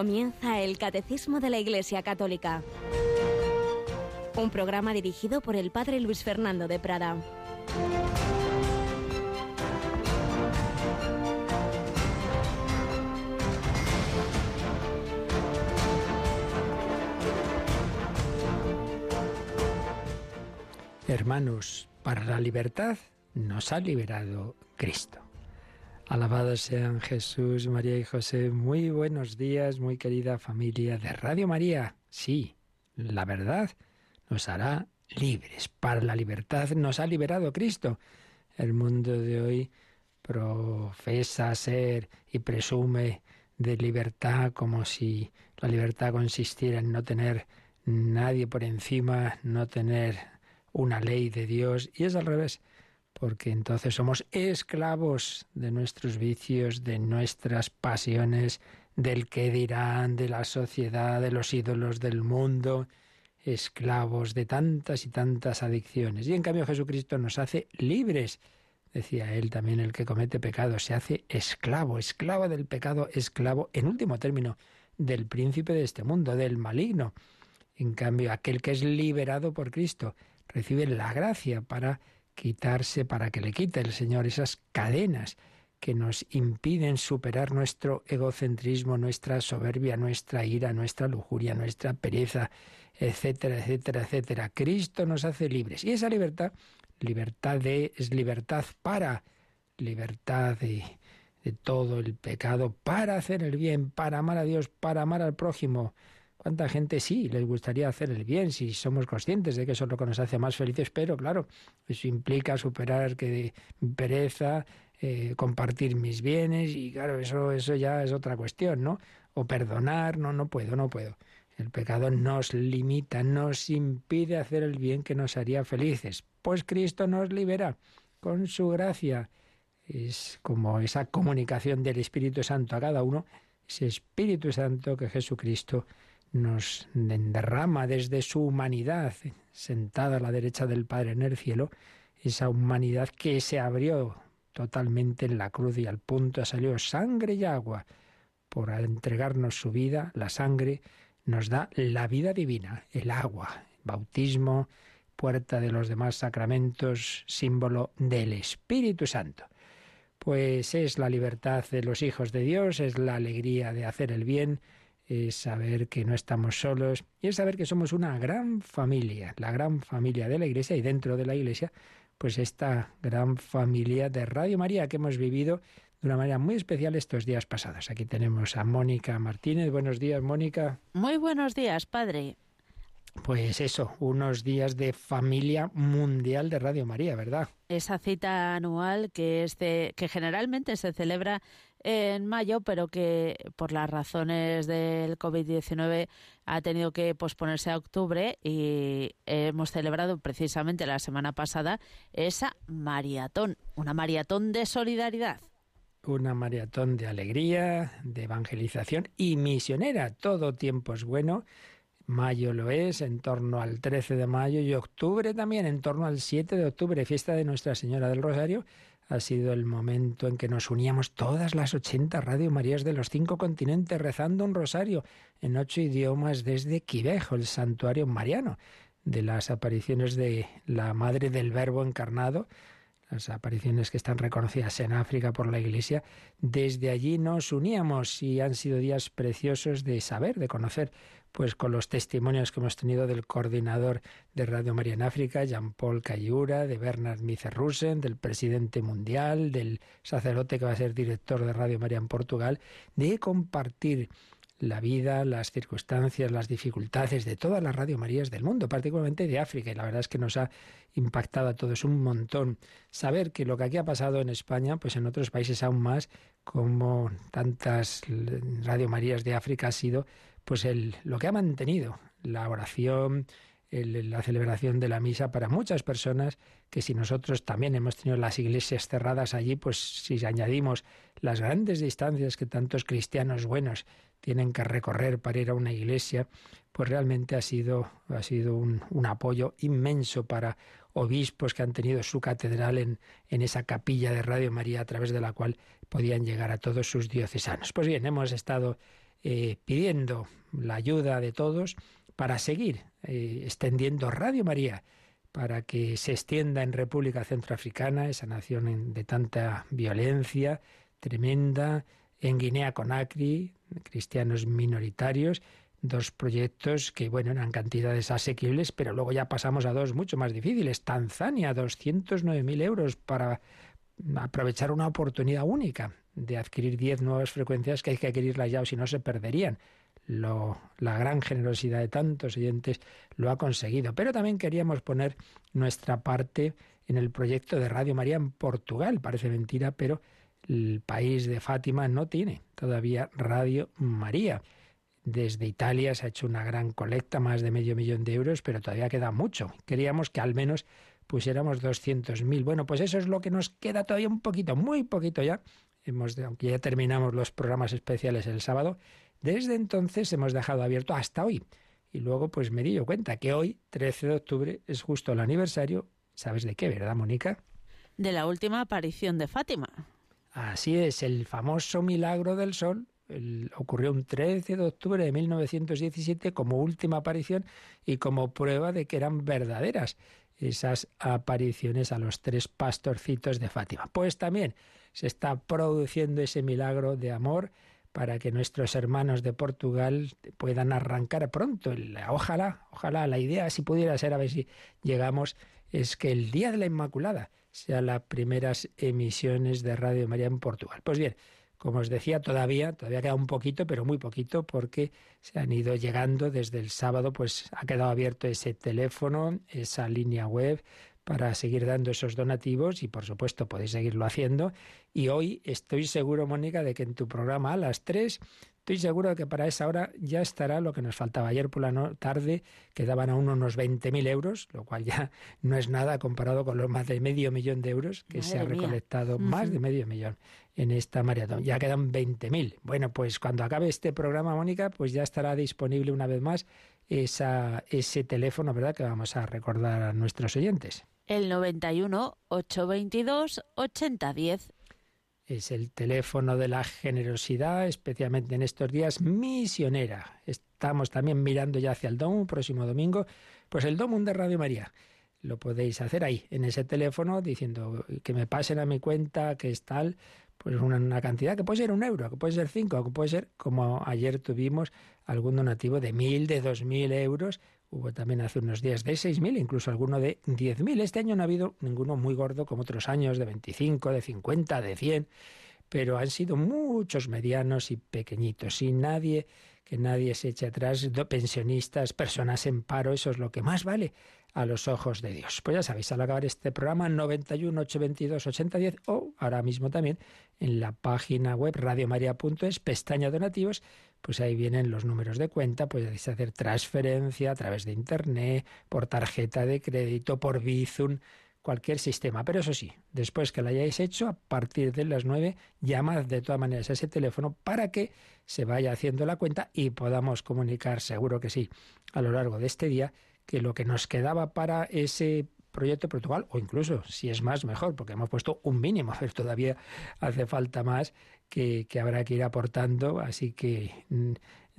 Comienza el Catecismo de la Iglesia Católica. Un programa dirigido por el Padre Luis Fernando de Prada. Hermanos, para la libertad nos ha liberado Cristo. Alabados sean Jesús, María y José. Muy buenos días, muy querida familia de Radio María. Sí, la verdad nos hará libres. Para la libertad nos ha liberado Cristo. El mundo de hoy profesa ser y presume de libertad como si la libertad consistiera en no tener nadie por encima, no tener una ley de Dios. Y es al revés porque entonces somos esclavos de nuestros vicios, de nuestras pasiones, del que dirán, de la sociedad, de los ídolos del mundo, esclavos de tantas y tantas adicciones. Y en cambio Jesucristo nos hace libres. Decía él también, el que comete pecado se hace esclavo, esclavo del pecado, esclavo, en último término, del príncipe de este mundo, del maligno. En cambio, aquel que es liberado por Cristo recibe la gracia para quitarse para que le quite el Señor esas cadenas que nos impiden superar nuestro egocentrismo, nuestra soberbia, nuestra ira, nuestra lujuria, nuestra pereza, etcétera, etcétera, etcétera. Cristo nos hace libres. Y esa libertad, libertad de, es libertad para, libertad de, de todo el pecado, para hacer el bien, para amar a Dios, para amar al prójimo, ¿Cuánta gente sí les gustaría hacer el bien si somos conscientes de que eso es lo que nos hace más felices? Pero claro, eso implica superar que pereza, eh, compartir mis bienes y claro, eso, eso ya es otra cuestión, ¿no? O perdonar, no, no puedo, no puedo. El pecado nos limita, nos impide hacer el bien que nos haría felices. Pues Cristo nos libera con su gracia. Es como esa comunicación del Espíritu Santo a cada uno, ese Espíritu Santo que Jesucristo nos derrama desde su humanidad, sentada a la derecha del Padre en el cielo, esa humanidad que se abrió totalmente en la cruz y al punto salió sangre y agua. Por entregarnos su vida, la sangre nos da la vida divina, el agua, bautismo, puerta de los demás sacramentos, símbolo del Espíritu Santo. Pues es la libertad de los hijos de Dios, es la alegría de hacer el bien, es saber que no estamos solos y es saber que somos una gran familia, la gran familia de la Iglesia y dentro de la Iglesia, pues esta gran familia de Radio María que hemos vivido de una manera muy especial estos días pasados. Aquí tenemos a Mónica Martínez. Buenos días, Mónica. Muy buenos días, padre. Pues eso, unos días de familia mundial de Radio María, ¿verdad? Esa cita anual que es que generalmente se celebra en mayo, pero que por las razones del COVID-19 ha tenido que posponerse a octubre y hemos celebrado precisamente la semana pasada esa maratón, una maratón de solidaridad. Una maratón de alegría, de evangelización y misionera. Todo tiempo es bueno Mayo lo es, en torno al 13 de mayo y octubre también, en torno al 7 de octubre, fiesta de Nuestra Señora del Rosario. Ha sido el momento en que nos uníamos todas las 80 Radio Marías de los cinco continentes rezando un rosario en ocho idiomas desde Quivejo, el santuario mariano, de las apariciones de la Madre del Verbo encarnado las apariciones que están reconocidas en África por la Iglesia, desde allí nos uníamos y han sido días preciosos de saber, de conocer, pues con los testimonios que hemos tenido del coordinador de Radio María en África, Jean-Paul Cayura, de Bernard Micerrusen, del presidente mundial, del sacerdote que va a ser director de Radio María en Portugal, de compartir la vida, las circunstancias, las dificultades de todas las Radio Marías del mundo, particularmente de África. Y la verdad es que nos ha impactado a todos un montón saber que lo que aquí ha pasado en España, pues en otros países aún más, como tantas Radio Marías de África ha sido, pues el, lo que ha mantenido la oración, la celebración de la misa para muchas personas que si nosotros también hemos tenido las iglesias cerradas allí, pues si añadimos las grandes distancias que tantos cristianos buenos tienen que recorrer para ir a una iglesia, pues realmente ha sido, ha sido un, un apoyo inmenso para obispos que han tenido su catedral en, en esa capilla de Radio María a través de la cual podían llegar a todos sus diocesanos. Pues bien, hemos estado eh, pidiendo la ayuda de todos para seguir eh, extendiendo Radio María, para que se extienda en República Centroafricana, esa nación de tanta violencia tremenda, en Guinea Conakry, cristianos minoritarios, dos proyectos que, bueno, eran cantidades asequibles, pero luego ya pasamos a dos mucho más difíciles. Tanzania, 209.000 euros para aprovechar una oportunidad única de adquirir 10 nuevas frecuencias que hay que adquirirlas ya o si no se perderían. Lo, la gran generosidad de tantos oyentes lo ha conseguido. Pero también queríamos poner nuestra parte en el proyecto de Radio María en Portugal. Parece mentira, pero el país de Fátima no tiene todavía Radio María. Desde Italia se ha hecho una gran colecta, más de medio millón de euros, pero todavía queda mucho. Queríamos que al menos pusiéramos 200.000. Bueno, pues eso es lo que nos queda todavía un poquito, muy poquito ya. Hemos, aunque ya terminamos los programas especiales el sábado, desde entonces hemos dejado abierto hasta hoy. Y luego pues me di yo cuenta que hoy, 13 de octubre, es justo el aniversario, ¿sabes de qué, verdad, Mónica? De la última aparición de Fátima. Así es, el famoso milagro del sol ocurrió un 13 de octubre de 1917 como última aparición y como prueba de que eran verdaderas esas apariciones a los tres pastorcitos de Fátima. Pues también se está produciendo ese milagro de amor para que nuestros hermanos de Portugal puedan arrancar pronto. Ojalá, ojalá, la idea, si pudiera ser, a ver si llegamos, es que el Día de la Inmaculada sea las primeras emisiones de Radio María en Portugal. Pues bien, como os decía, todavía, todavía queda un poquito, pero muy poquito, porque se han ido llegando desde el sábado, pues ha quedado abierto ese teléfono, esa línea web para seguir dando esos donativos y por supuesto podéis seguirlo haciendo. Y hoy estoy seguro, Mónica, de que en tu programa a las 3 Estoy seguro de que para esa hora ya estará lo que nos faltaba. Ayer por la tarde quedaban aún unos 20.000 euros, lo cual ya no es nada comparado con los más de medio millón de euros que se ha recolectado, más de medio millón en esta maratón. Ya quedan 20.000. Bueno, pues cuando acabe este programa, Mónica, pues ya estará disponible una vez más esa, ese teléfono, ¿verdad?, que vamos a recordar a nuestros oyentes. El 91 822 8010 es el teléfono de la generosidad, especialmente en estos días misionera. Estamos también mirando ya hacia el DOM, próximo domingo, pues el DOM de Radio María. Lo podéis hacer ahí, en ese teléfono, diciendo que me pasen a mi cuenta, que es tal, pues una, cantidad que puede ser un euro, que puede ser cinco, que puede ser, como ayer tuvimos, algún donativo de mil, de dos mil euros, Hubo también hace unos días de 6.000, incluso alguno de 10.000. Este año no ha habido ninguno muy gordo como otros años, de 25, de 50, de 100, pero han sido muchos medianos y pequeñitos. Y nadie, que nadie se eche atrás, pensionistas, personas en paro, eso es lo que más vale a los ojos de Dios. Pues ya sabéis, al acabar este programa 91 822 8010 o ahora mismo también en la página web radiomaria.es, pestaña donativos, pues ahí vienen los números de cuenta, podéis hacer transferencia a través de internet, por tarjeta de crédito, por Bizum, cualquier sistema. Pero eso sí, después que lo hayáis hecho, a partir de las 9, llamad de todas maneras a ese teléfono para que se vaya haciendo la cuenta y podamos comunicar, seguro que sí, a lo largo de este día que lo que nos quedaba para ese proyecto Portugal, o incluso, si es más, mejor, porque hemos puesto un mínimo, pero todavía hace falta más que, habrá que ir aportando, así que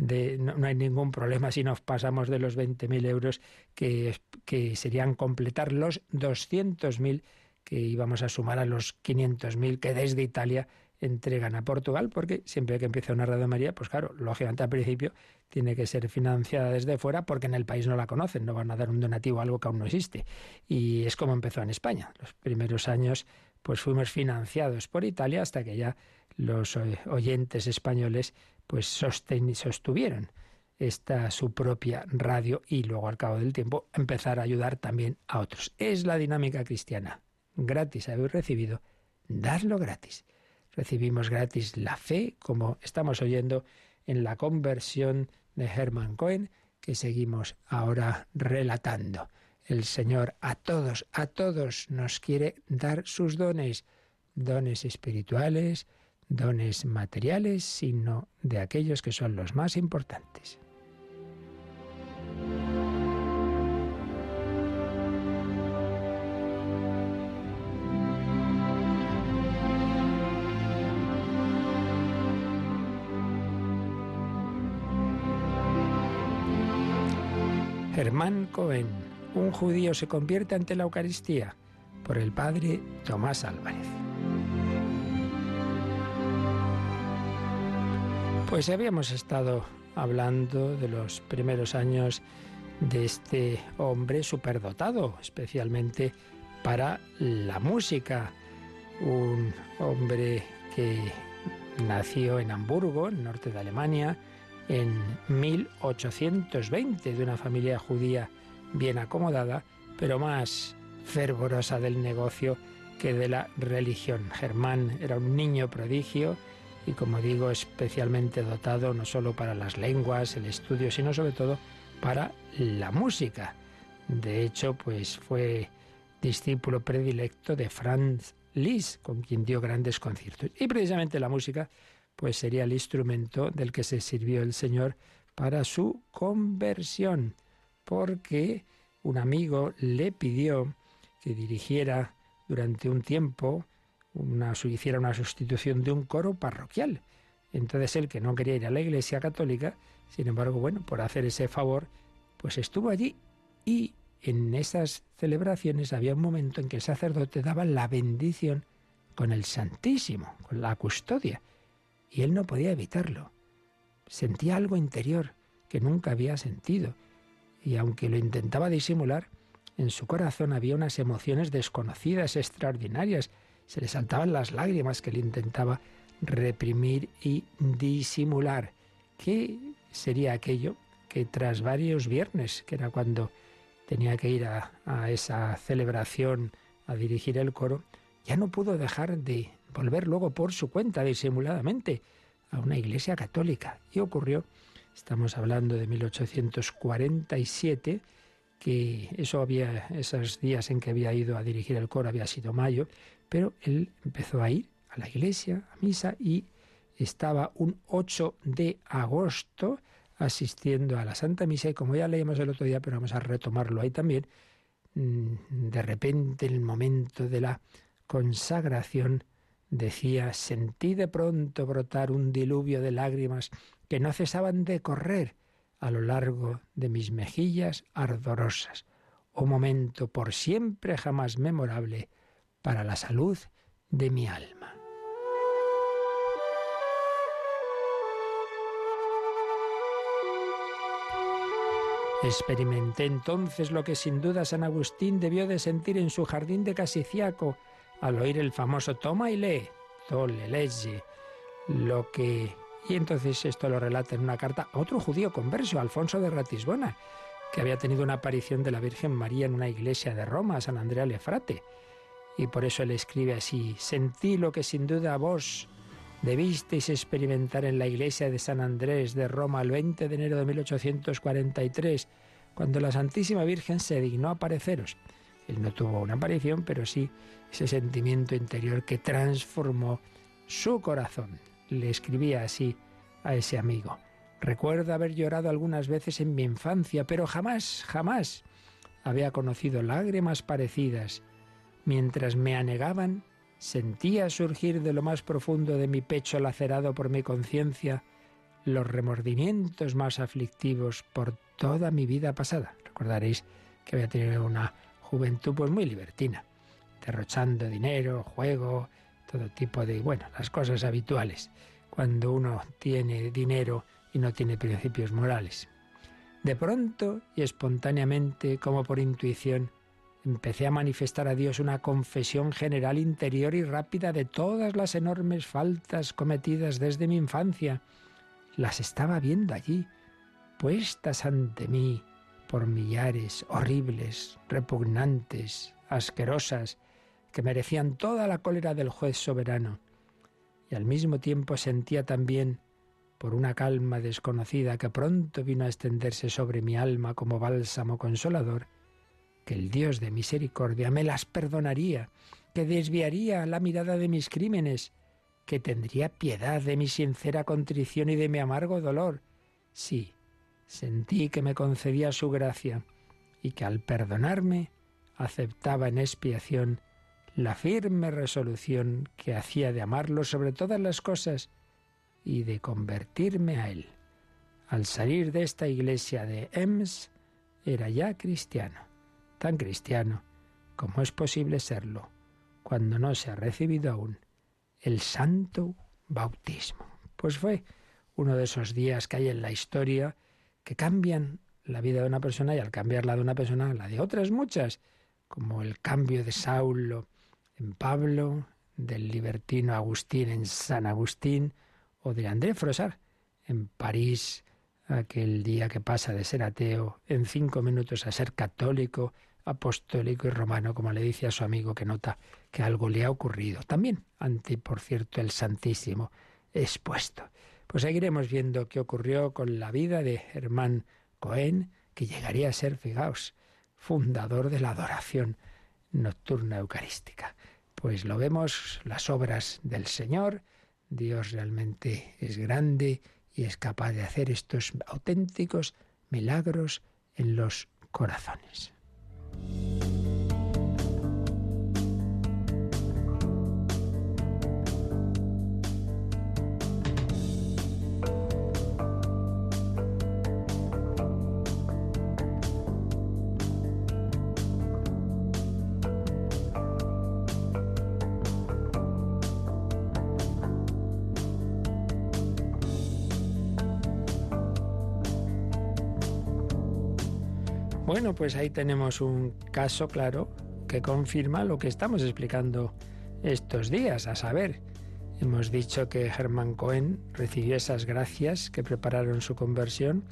mm, no, hay ningún problema si nos pasamos de los 20.000 euros, que, que serían completar los 200.000 que íbamos a sumar a los 500.000 que desde Italia entregan a Portugal, porque siempre que empieza una Radio María, pues claro, lógicamente al principio tiene que ser financiada desde fuera porque en el país no la conocen, no van a dar un donativo a algo que aún no existe. Y es como empezó en España. Los primeros años pues fuimos financiados por Italia hasta que ya los oyentes españoles pues sostuvieron esta su propia radio y luego al cabo del tiempo empezar a ayudar también a otros. Es la dinámica cristiana. Gratis habéis recibido, darlo gratis recibimos gratis la fe, como estamos oyendo en la conversión de Hermann Cohen, que seguimos ahora relatando el Señor a todos, a todos nos quiere dar sus dones, dones espirituales, dones materiales, sino de aquellos que son los más importantes. Germán Cohen un judío se convierte ante la Eucaristía, por el padre Tomás Álvarez. Pues habíamos estado hablando de los primeros años de este hombre superdotado, especialmente para la música. Un hombre que nació en Hamburgo, en norte de Alemania, en 1820, de una familia judía bien acomodada, pero más fervorosa del negocio que de la religión. Germán era un niño prodigio y, como digo, especialmente dotado no solo para las lenguas, el estudio, sino sobre todo para la música. De hecho, pues fue discípulo predilecto de Franz Liszt, con quien dio grandes conciertos. Y precisamente la música, pues sería el instrumento del que se sirvió el Señor para su conversión, porque un amigo le pidió que dirigiera durante un tiempo, una, hiciera una sustitución de un coro parroquial. Entonces él, que no quería ir a la iglesia católica, sin embargo, bueno, por hacer ese favor, pues estuvo allí y en esas celebraciones había un momento en que el sacerdote daba la bendición con el Santísimo, con la custodia, y él no podía evitarlo. Sentía algo interior que nunca había sentido, y aunque lo intentaba disimular, en su corazón había unas emociones desconocidas, extraordinarias. Se le saltaban las lágrimas que él intentaba reprimir y disimular. ¿Qué sería aquello que tras varios viernes, que era cuando tenía que ir a, a esa celebración, a dirigir el coro, ya no pudo dejar de volver luego por su cuenta disimuladamente a una iglesia católica. Y ocurrió, estamos hablando de 1847, que eso había, esos días en que había ido a dirigir el coro había sido mayo, pero él empezó a ir a la iglesia, a misa, y estaba un 8 de agosto asistiendo a la Santa Misa, y como ya leímos el otro día, pero vamos a retomarlo ahí también, mm, de repente en el momento de la consagración decía, sentí de pronto brotar un diluvio de lágrimas que no cesaban de correr a lo largo de mis mejillas ardorosas, un momento por siempre jamás memorable para la salud de mi alma. Experimenté entonces lo que sin duda San Agustín debió de sentir en su jardín de Casiciaco al oír el famoso toma y lee, tole, lo que y entonces esto lo relata en una carta a otro judío converso, Alfonso de Ratisbona, que había tenido una aparición de la Virgen María en una iglesia de Roma, San Andrea Lefrate. Y por eso él escribe así, sentí lo que sin duda vos debisteis experimentar en la iglesia de San Andrés de Roma el 20 de enero de 1843, cuando la Santísima Virgen se dignó apareceros. Él no tuvo una aparición, pero sí ese sentimiento interior que transformó su corazón le escribía así a ese amigo. Recuerdo haber llorado algunas veces en mi infancia, pero jamás, jamás había conocido lágrimas parecidas. Mientras me anegaban, sentía surgir de lo más profundo de mi pecho lacerado por mi conciencia los remordimientos más aflictivos por toda mi vida pasada. Recordaréis que había tenido una juventud pues muy libertina, derrochando dinero, juego, todo tipo de, bueno, las cosas habituales cuando uno tiene dinero y no tiene principios morales. De pronto y espontáneamente, como por intuición, empecé a manifestar a Dios una confesión general interior y rápida de todas las enormes faltas cometidas desde mi infancia. Las estaba viendo allí, puestas ante mí por millares, horribles, repugnantes, asquerosas, que merecían toda la cólera del juez soberano. Y al mismo tiempo sentía también, por una calma desconocida que pronto vino a extenderse sobre mi alma como bálsamo consolador, que el Dios de misericordia me las perdonaría, que desviaría la mirada de mis crímenes, que tendría piedad de mi sincera contrición y de mi amargo dolor. Sí, sentí que me concedía su gracia y que al perdonarme aceptaba en expiación la firme resolución que hacía de amarlo sobre todas las cosas y de convertirme a él. Al salir de esta iglesia de Ems, era ya cristiano, tan cristiano como es posible serlo cuando no se ha recibido aún el santo bautismo. Pues fue uno de esos días que hay en la historia que cambian la vida de una persona y al cambiarla de una persona la de otras muchas, como el cambio de Saulo en Pablo, del libertino Agustín en San Agustín o de André Frosar en París, aquel día que pasa de ser ateo en cinco minutos a ser católico, apostólico y romano, como le dice a su amigo que nota que algo le ha ocurrido. También ante, por cierto, el Santísimo expuesto. Pues seguiremos viendo qué ocurrió con la vida de Germán Cohen, que llegaría a ser, fijaos, fundador de la adoración nocturna eucarística. Pues lo vemos, las obras del Señor, Dios realmente es grande y es capaz de hacer estos auténticos milagros en los corazones. Pues ahí tenemos un caso claro que confirma lo que estamos explicando estos días, a saber, hemos dicho que Germán Cohen recibió esas gracias que prepararon su conversión,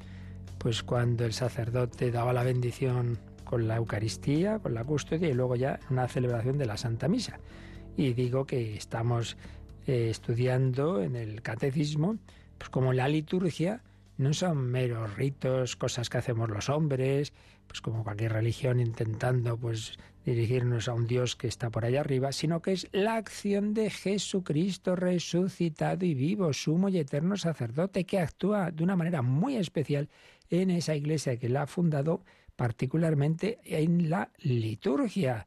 pues cuando el sacerdote daba la bendición con la Eucaristía, con la custodia y luego ya una celebración de la Santa Misa. Y digo que estamos eh, estudiando en el catecismo, pues como la liturgia no son meros ritos, cosas que hacemos los hombres, pues como cualquier religión intentando pues dirigirnos a un Dios que está por allá arriba, sino que es la acción de Jesucristo resucitado y vivo, sumo y eterno sacerdote, que actúa de una manera muy especial en esa iglesia que la ha fundado, particularmente en la liturgia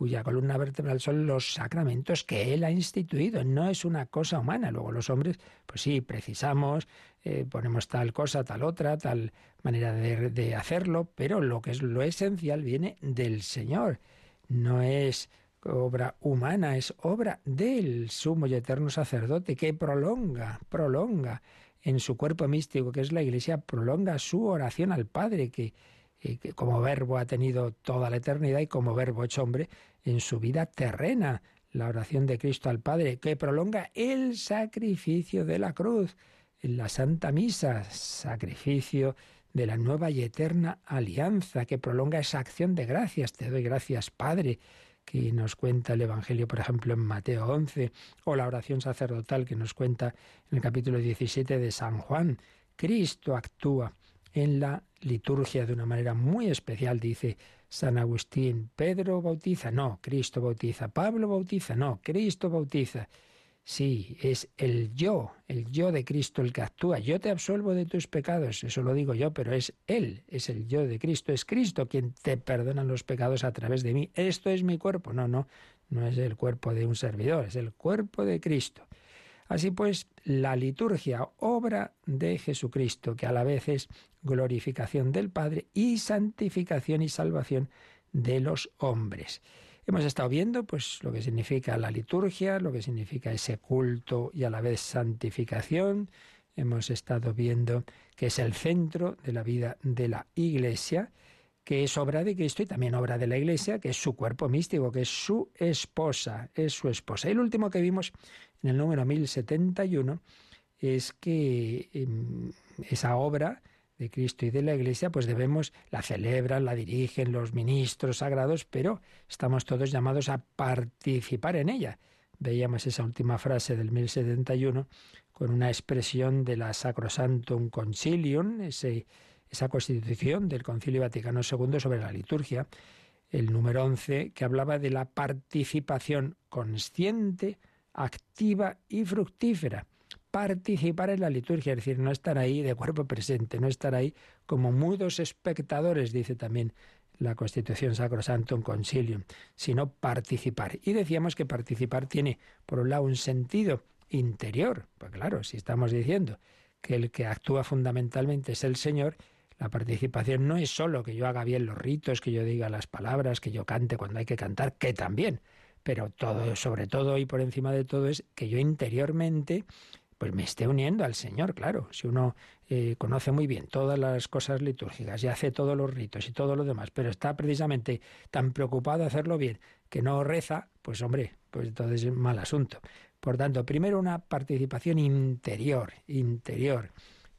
cuya columna vertebral son los sacramentos que Él ha instituido, no es una cosa humana. Luego los hombres, pues sí, precisamos, eh, ponemos tal cosa, tal otra, tal manera de, de hacerlo, pero lo que es lo esencial viene del Señor. No es obra humana, es obra del sumo y eterno sacerdote que prolonga, prolonga en su cuerpo místico, que es la Iglesia, prolonga su oración al Padre, que y que como verbo ha tenido toda la eternidad y como verbo hecho hombre en su vida terrena, la oración de Cristo al Padre, que prolonga el sacrificio de la cruz en la Santa Misa, sacrificio de la nueva y eterna alianza, que prolonga esa acción de gracias. Te doy gracias, Padre, que nos cuenta el Evangelio, por ejemplo, en Mateo 11, o la oración sacerdotal que nos cuenta en el capítulo 17 de San Juan. Cristo actúa en la liturgia de una manera muy especial, dice San Agustín. Pedro bautiza, no, Cristo bautiza. Pablo bautiza, no, Cristo bautiza. Sí, es el yo, el yo de Cristo el que actúa. Yo te absuelvo de tus pecados, eso lo digo yo, pero es Él, es el yo de Cristo, es Cristo quien te perdona los pecados a través de mí. Esto es mi cuerpo. No, no, no es el cuerpo de un servidor, es el cuerpo de Cristo. Así pues, la liturgia, obra de Jesucristo, que a la vez es glorificación del Padre y santificación y salvación de los hombres. Hemos estado viendo pues lo que significa la liturgia, lo que significa ese culto y a la vez santificación. Hemos estado viendo que es el centro de la vida de la Iglesia, que es obra de Cristo y también obra de la Iglesia, que es su cuerpo místico, que es su esposa, es su esposa. Y el último que vimos en el número 1071 es que em, esa obra de Cristo y de la Iglesia, pues debemos, la celebran, la dirigen los ministros sagrados, pero estamos todos llamados a participar en ella. Veíamos esa última frase del 1071 con una expresión de la Sacrosantum Concilium, ese, esa constitución del Concilio Vaticano II sobre la liturgia, el número 11, que hablaba de la participación consciente, activa y fructífera. Participar en la liturgia, es decir, no estar ahí de cuerpo presente, no estar ahí como mudos espectadores, dice también la Constitución Sacrosantum Concilium, sino participar. Y decíamos que participar tiene, por un lado, un sentido interior. Pues claro, si estamos diciendo que el que actúa fundamentalmente es el Señor, La participación no es solo que yo haga bien los ritos, que yo diga las palabras, que yo cante cuando hay que cantar, que también, pero todo, sobre todo y por encima de todo es que yo interiormente pues me esté uniendo al Señor, claro. Si uno eh, conoce muy bien todas las cosas litúrgicas y hace todos los ritos y todo lo demás, pero está precisamente tan preocupado de hacerlo bien que no reza, pues hombre, pues entonces es mal asunto. Por tanto, primero una participación interior, interior,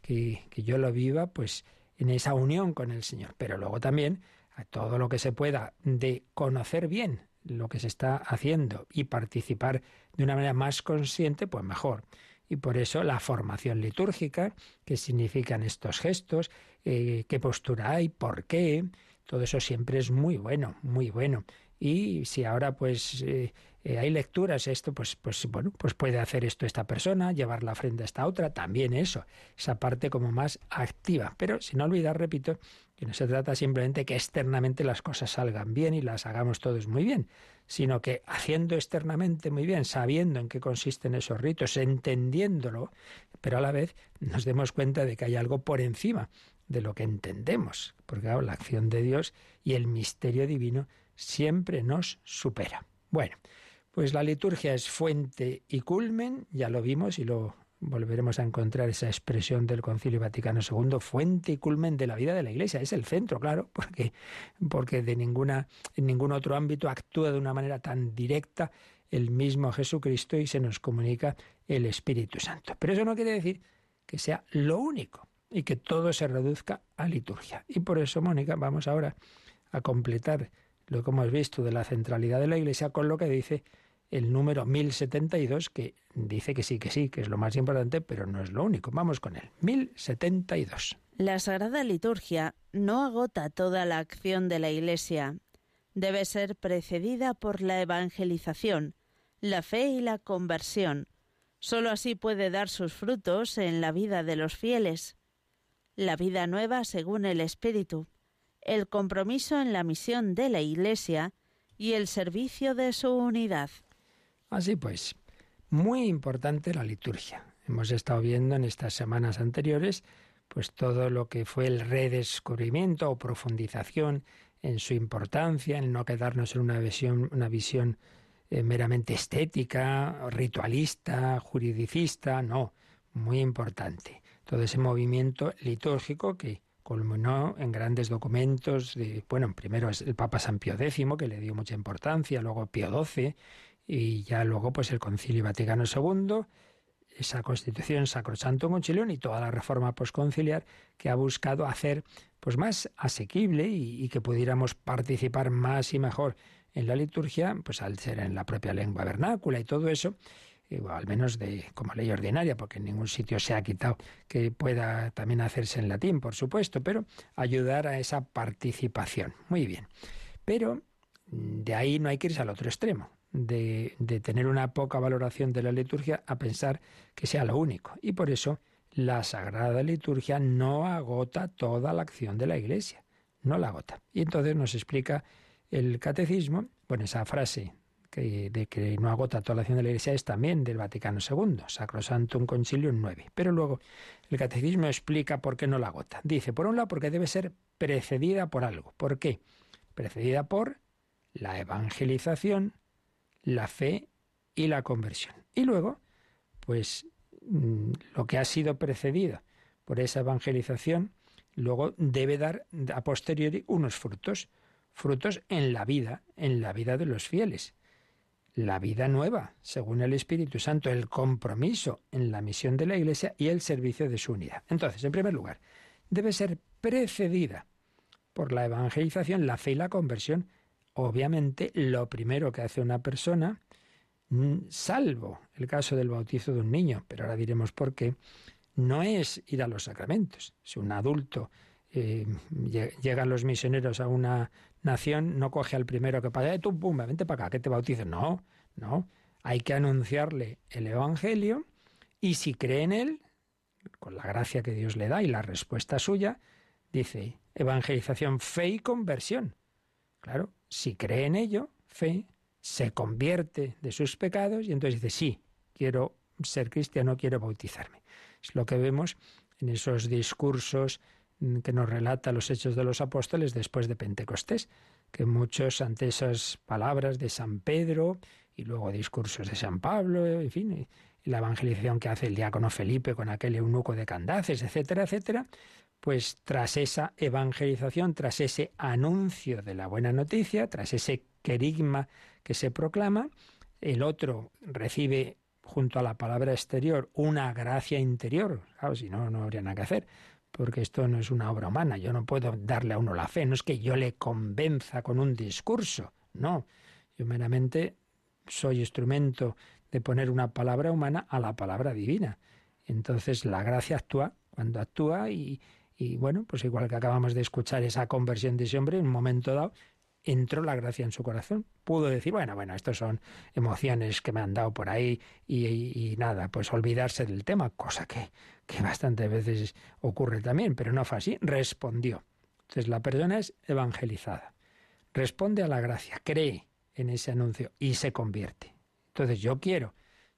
que, que yo lo viva pues en esa unión con el Señor, pero luego también a todo lo que se pueda de conocer bien lo que se está haciendo y participar de una manera más consciente, pues mejor. Y por eso la formación litúrgica, qué significan estos gestos, eh, qué postura hay, por qué, todo eso siempre es muy bueno, muy bueno. Y si ahora pues eh, eh, hay lecturas, esto pues, pues bueno, pues puede hacer esto esta persona, llevar la frente a esta otra, también eso, esa parte como más activa. Pero sin olvidar, repito, que no se trata simplemente que externamente las cosas salgan bien y las hagamos todos muy bien, sino que haciendo externamente muy bien, sabiendo en qué consisten esos ritos, entendiéndolo, pero a la vez nos demos cuenta de que hay algo por encima de lo que entendemos, porque la acción de Dios y el misterio divino siempre nos supera. Bueno, pues la liturgia es fuente y culmen, ya lo vimos y lo volveremos a encontrar esa expresión del Concilio Vaticano II, fuente y culmen de la vida de la Iglesia. Es el centro, claro, porque, porque de ninguna, en ningún otro ámbito actúa de una manera tan directa el mismo Jesucristo y se nos comunica el Espíritu Santo. Pero eso no quiere decir que sea lo único y que todo se reduzca a liturgia. Y por eso, Mónica, vamos ahora a completar lo que hemos visto de la centralidad de la Iglesia con lo que dice el número 1072, que dice que sí, que sí, que es lo más importante, pero no es lo único. Vamos con él. 1072. La Sagrada Liturgia no agota toda la acción de la Iglesia. Debe ser precedida por la evangelización, la fe y la conversión. Solo así puede dar sus frutos en la vida de los fieles. La vida nueva según el Espíritu, el compromiso en la misión de la Iglesia y el servicio de su unidad. Así pues, muy importante la liturgia. Hemos estado viendo en estas semanas anteriores pues todo lo que fue el redescubrimiento o profundización en su importancia, en no quedarnos en una visión, una visión eh, meramente estética, ritualista, juridicista, no, muy importante. Todo ese movimiento litúrgico que culminó en grandes documentos de, bueno, primero es el Papa San Pío X, que le dio mucha importancia, luego Pío XII, y ya luego pues el Concilio Vaticano II, esa Constitución Sacrosanto Concilium y toda la reforma posconciliar que ha buscado hacer pues más asequible y, que pudiéramos participar más y mejor en la liturgia, pues al ser en la propia lengua vernácula y todo eso, eh, al menos de como ley ordinaria, porque en ningún sitio se ha quitado que pueda también hacerse en latín, por supuesto, pero ayudar a esa participación. Muy bien. Pero de ahí no hay que irse al otro extremo de, tener una poca valoración de la liturgia a pensar que sea lo único. Y por eso la Sagrada Liturgia no agota toda la acción de la Iglesia, no la agota. Y entonces nos explica el catecismo, bueno, esa frase que, de que no agota toda la acción de la Iglesia es también del Vaticano II, Sacrosantum Concilium 9. Pero luego el catecismo explica por qué no la agota. Dice, por un lado, porque debe ser precedida por algo. ¿Por qué? Precedida por la evangelización, la fe y la conversión. Y luego, pues mm, lo que ha sido precedido por esa evangelización, luego debe dar a posteriori unos frutos, frutos en la vida, en la vida de los fieles. La vida nueva, según el Espíritu Santo, el compromiso en la misión de la Iglesia y el servicio de su unidad. Entonces, en primer lugar, debe ser precedida por la evangelización, la fe y la conversión obviamente lo primero que hace una persona, mm, salvo el caso del bautizo de un niño, pero ahora diremos por qué, no es ir a los sacramentos. Si un adulto eh, llegan los misioneros a una nación, no coge al primero que pasa, eh, tú, pum, vente para acá, que te bautice. No, no. Hay que anunciarle el Evangelio y si cree en él, con la gracia que Dios le da y la respuesta suya, dice evangelización, fe y conversión. Claro, si cree en ello, fe, se convierte de sus pecados y entonces dice, sí, quiero ser cristiano, quiero bautizarme. Es lo que vemos en esos discursos que nos relata los hechos de los apóstoles después de Pentecostés, que muchos ante esas palabras de San Pedro y luego discursos de San Pablo, en fin, la evangelización que hace el diácono Felipe con aquel eunuco de Candaces, etcétera, etcétera, pues tras esa evangelización, tras ese anuncio de la buena noticia, tras ese querigma que se proclama, el otro recibe junto a la palabra exterior una gracia interior. Si no, no habría nada que hacer, porque esto no es una obra humana. Yo no puedo darle a uno la fe, no es que yo le convenza con un discurso, no. Yo meramente soy instrumento de poner una palabra humana a la palabra divina. Entonces la gracia actúa cuando actúa y, y bueno, pues igual que acabamos de escuchar esa conversión de ese hombre, en un momento dado entró la gracia en su corazón. Pudo decir, bueno, bueno, estos son emociones que me han dado por ahí y, nada, pues olvidarse del tema, cosa que, que bastantes veces ocurre también, pero no fue así. Respondió. Entonces la persona es evangelizada. Responde a la gracia, cree en ese anuncio y se convierte. Entonces yo quiero,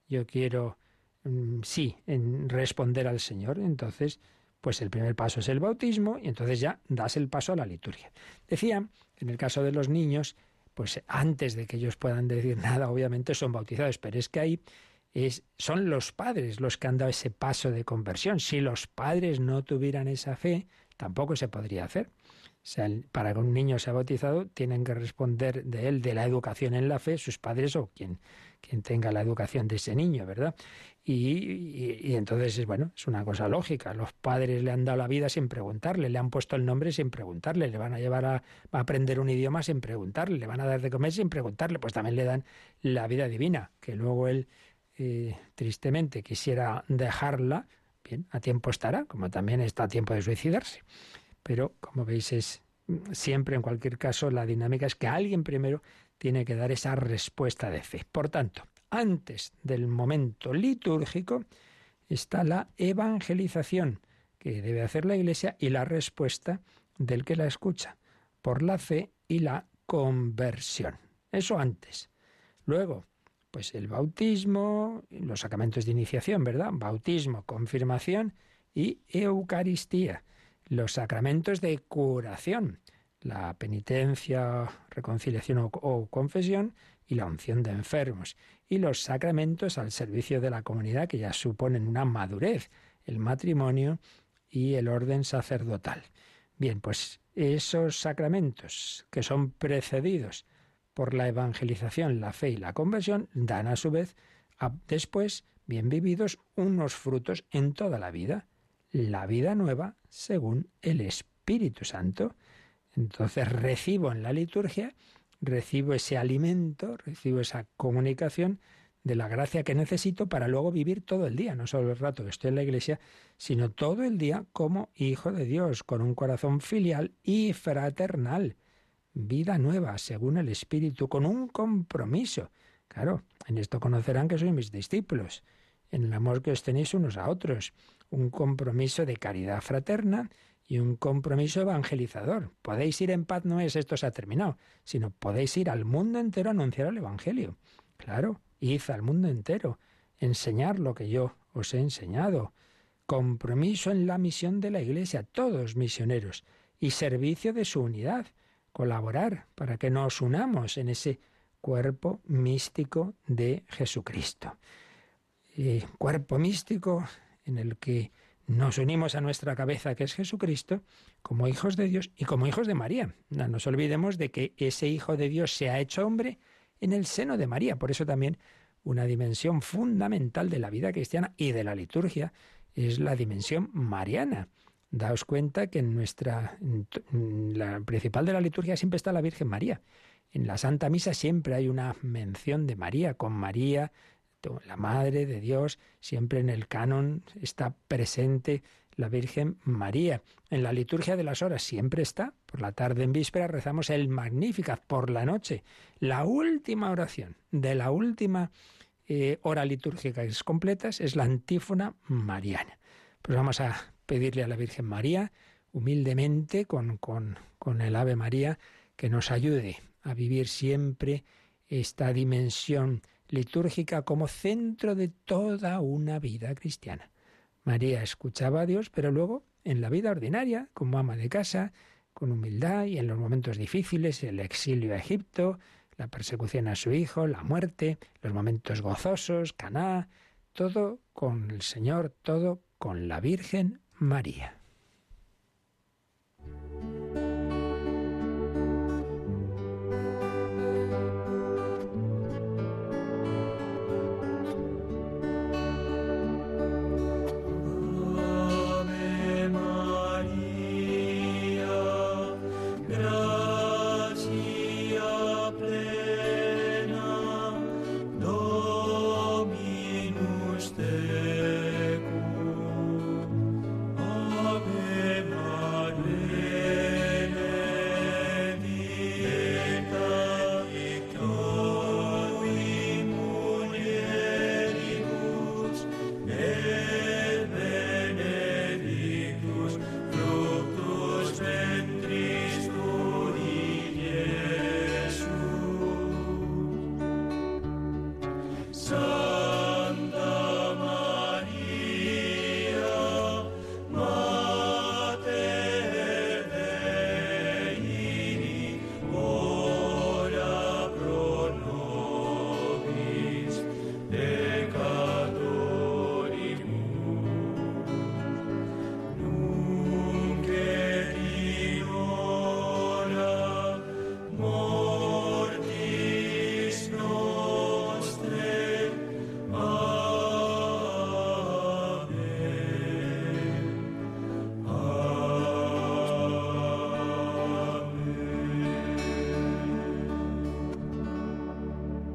yo quiero, mm, sí, en responder al Señor. Entonces, pues el primer paso es el bautismo y entonces ya das el paso a la liturgia. Decía en el caso de los niños, pues antes de que ellos puedan decir nada, obviamente son bautizados, pero es que ahí es, son los padres los que han dado ese paso de conversión. Si los padres no tuvieran esa fe, tampoco se podría hacer. O sea, para que un niño sea bautizado, tienen que responder de él, de la educación en la fe, sus padres o quien, quien tenga la educación de ese niño, ¿verdad? Y, entonces, bueno, es una cosa lógica. Los padres le han dado la vida sin preguntarle, le han puesto el nombre sin preguntarle, le van a llevar a, aprender un idioma sin preguntarle, le van a dar de comer sin preguntarle, pues también le dan la vida divina, que luego él, eh, tristemente, quisiera dejarla, bien, a tiempo estará, como también está a tiempo de suicidarse. Pero, como veis, es siempre, en cualquier caso, la dinámica es que alguien primero tiene que dar esa respuesta de fe. Por tanto, antes del momento litúrgico está la evangelización que debe hacer la Iglesia y la respuesta del que la escucha por la fe y la conversión. Eso antes. Luego, pues el bautismo, los sacramentos de iniciación, ¿verdad? Bautismo, confirmación y Eucaristía. Los sacramentos de curación, la penitencia, reconciliación o, confesión y la unción de enfermos y los sacramentos al servicio de la comunidad que ya suponen una madurez, el matrimonio y el orden sacerdotal. Bien, pues esos sacramentos que son precedidos por la evangelización, la fe y la conversión dan a su vez después, bien vividos, unos frutos en toda la vida, la vida nueva según el Espíritu Santo. Entonces recibo en la liturgia recibo ese alimento, recibo esa comunicación de la gracia que necesito para luego vivir todo el día, no solo el rato que estoy en la iglesia, sino todo el día como hijo de Dios, con un corazón filial y fraternal. Vida nueva, según el Espíritu, con un compromiso. Claro, en esto conocerán que sois mis discípulos, en el amor que os tenéis unos a otros, un compromiso de caridad fraterna y un compromiso evangelizador. Podéis ir en paz, no es esto se ha terminado, sino podéis ir al mundo entero a anunciar el Evangelio. Claro, id al mundo entero, enseñar lo que yo os he enseñado. Compromiso en la misión de la Iglesia, todos misioneros, y servicio de su unidad, colaborar para que nos unamos en ese cuerpo místico de Jesucristo. Eh, cuerpo místico en el que nos unimos a nuestra cabeza, que es Jesucristo, como hijos de Dios y como hijos de María. No nos olvidemos de que ese Hijo de Dios se ha hecho hombre en el seno de María. Por eso también una dimensión fundamental de la vida cristiana y de la liturgia es la dimensión mariana. Daos cuenta que en nuestra la principal de la liturgia siempre está la Virgen María. En la Santa Misa siempre hay una mención de María, con María la Madre de Dios, siempre en el canon está presente la Virgen María. En la liturgia de las horas siempre está. Por la tarde en víspera rezamos el Magnificat. Por la noche, la última oración de la última eh, hora litúrgica que es completa es la antífona mariana. Pues vamos a pedirle a la Virgen María, humildemente, con, con, con el Ave María, que nos ayude a vivir siempre esta dimensión litúrgica como centro de toda una vida cristiana. María escuchaba a Dios, pero luego en la vida ordinaria, como ama de casa, con humildad y en los momentos difíciles, el exilio a Egipto, la persecución a su hijo, la muerte, los momentos gozosos, Caná, todo con el Señor, todo con la Virgen María.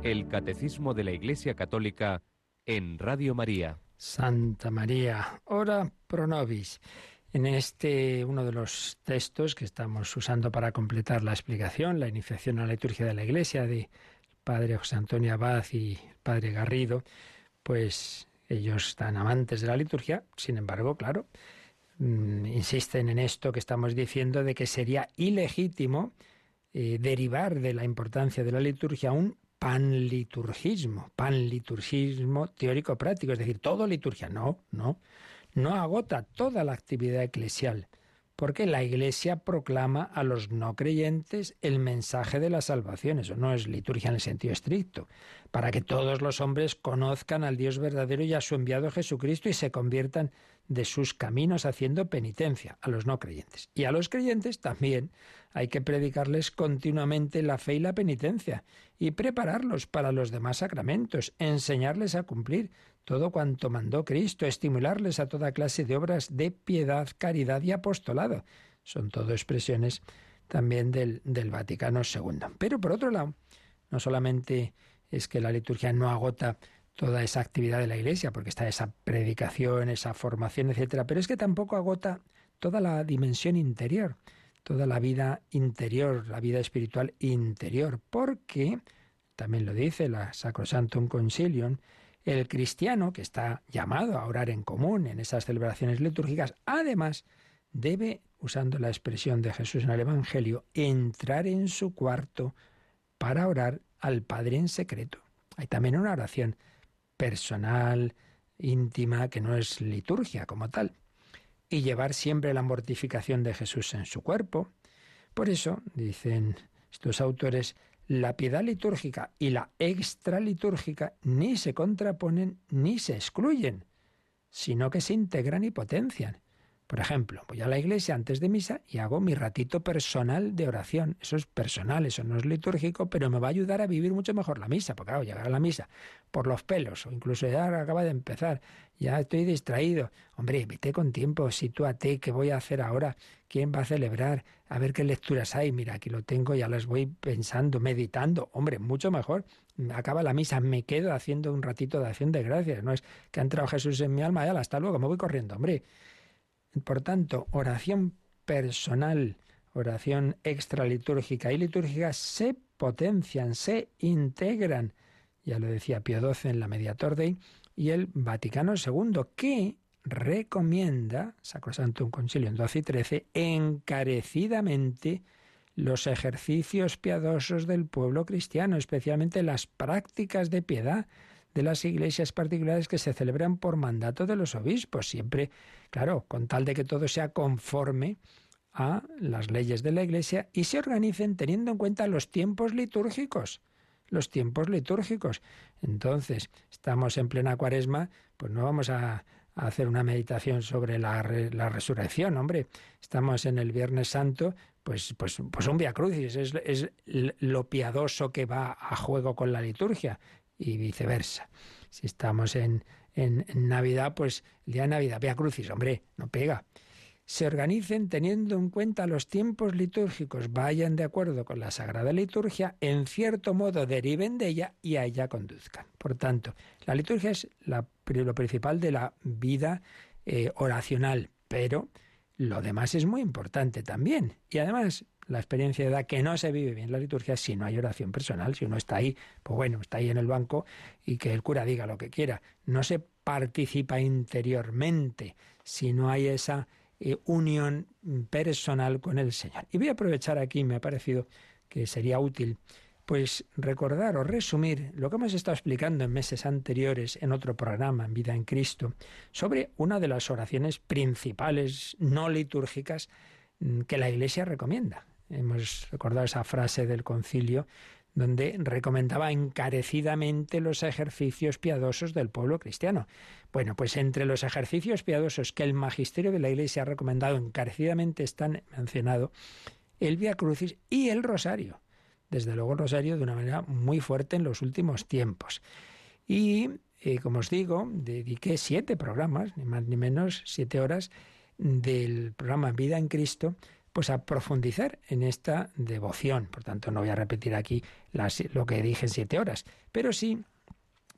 Catecismo de la Iglesia Católica en Radio María. Santa María, ora pro nobis. En este, uno de los textos que estamos usando para completar la explicación, la iniciación a la liturgia de la Iglesia de Padre José Antonio Abad y Padre Garrido, pues ellos están amantes de la liturgia, sin embargo, claro, mm, insisten en esto que estamos diciendo de que sería ilegítimo eh, derivar de la importancia de la liturgia un panliturgismo, panliturgismo teórico práctico, es decir, todo liturgia. No, no, no agota toda la actividad eclesial, porque la Iglesia proclama a los no creyentes el mensaje de la salvación. Eso no es liturgia en el sentido estricto, para que todos los hombres conozcan al Dios verdadero y a su enviado Jesucristo y se conviertan de sus caminos haciendo penitencia a los no creyentes. Y a los creyentes también hay que predicarles continuamente la fe y la penitencia y prepararlos para los demás sacramentos, enseñarles a cumplir todo cuanto mandó Cristo, estimularles a toda clase de obras de piedad, caridad y apostolado. Son todo expresiones también del, del Vaticano II. Pero por otro lado, no solamente es que la liturgia no agota toda esa actividad de la Iglesia, porque está esa predicación, esa formación, etcétera, pero es que tampoco agota toda la dimensión interior, toda la vida interior, la vida espiritual interior, porque también lo dice la Sacrosantum Concilium, el cristiano que está llamado a orar en común en esas celebraciones litúrgicas, además debe, usando la expresión de Jesús en el Evangelio, entrar en su cuarto para orar al Padre en secreto. Hay también una oración personal, íntima, que no es liturgia como tal, y llevar siempre la mortificación de Jesús en su cuerpo. Por eso, dicen estos autores, la piedad litúrgica y la extralitúrgica ni se contraponen ni se excluyen, sino que se integran y potencian. Por ejemplo, voy a la iglesia antes de misa y hago mi ratito personal de oración. Eso es personal, eso no es litúrgico, pero me va a ayudar a vivir mucho mejor la misa, porque claro, llegar a la misa por los pelos, o incluso ya acaba de empezar, ya estoy distraído. Hombre, vete con tiempo, sitúate, ¿qué voy a hacer ahora? ¿Quién va a celebrar? A ver qué lecturas hay. Mira, aquí lo tengo, ya las voy pensando, meditando. Hombre, mucho mejor. Acaba la misa, me quedo haciendo un ratito de acción de gracias. No es que ha entrado Jesús en mi alma, ya hasta luego, me voy corriendo. Hombre, por tanto, oración personal, oración extralitúrgica y litúrgica se potencian, se integran. Ya lo decía Pío XII en la Mediator Dei y el Vaticano II, que recomienda, Sacrosantum Concilium 12 y 13, encarecidamente los ejercicios piadosos del pueblo cristiano, especialmente las prácticas de piedad, de las iglesias particulares que se celebran por mandato de los obispos, siempre, claro, con tal de que todo sea conforme a las leyes de la iglesia y se organicen teniendo en cuenta los tiempos litúrgicos los tiempos litúrgicos. Entonces, estamos en plena cuaresma, pues no vamos a, hacer una meditación sobre la, la, resurrección, hombre. Estamos en el Viernes Santo, pues, pues, pues un Via Crucis, es lo piadoso que va a juego con la liturgia y viceversa. Si estamos en, en, Navidad, pues el día de Navidad, Via Crucis, hombre, no pega. Se organicen teniendo en cuenta los tiempos litúrgicos, vayan de acuerdo con la Sagrada Liturgia, en cierto modo deriven de ella y a ella conduzcan. Por tanto, la liturgia es la, lo principal de la vida eh, oracional, pero lo demás es muy importante también. Y además, la experiencia da que no se vive bien la liturgia si no hay oración personal. Si uno está ahí, pues bueno, está ahí en el banco y que el cura diga lo que quiera. No se participa interiormente si no hay esa eh, unión personal con el Señor. Y voy a aprovechar aquí, me ha parecido que sería útil pues recordar o resumir lo que hemos estado explicando en meses anteriores en otro programa, en Vida en Cristo, sobre una de las oraciones principales no litúrgicas mm, que la Iglesia recomienda. Hemos recordado esa frase del concilio donde recomendaba encarecidamente los ejercicios piadosos del pueblo cristiano. Bueno, pues entre los ejercicios piadosos que el magisterio de la Iglesia ha recomendado encarecidamente están mencionados el Via Crucis y el Rosario desde luego el rosario de una manera muy fuerte en los últimos tiempos. Y, eh, como os digo, dediqué siete programas, ni más ni menos, siete horas del programa Vida en Cristo, pues a profundizar en esta devoción. Por tanto, no voy a repetir aquí lo que dije en siete horas, pero sí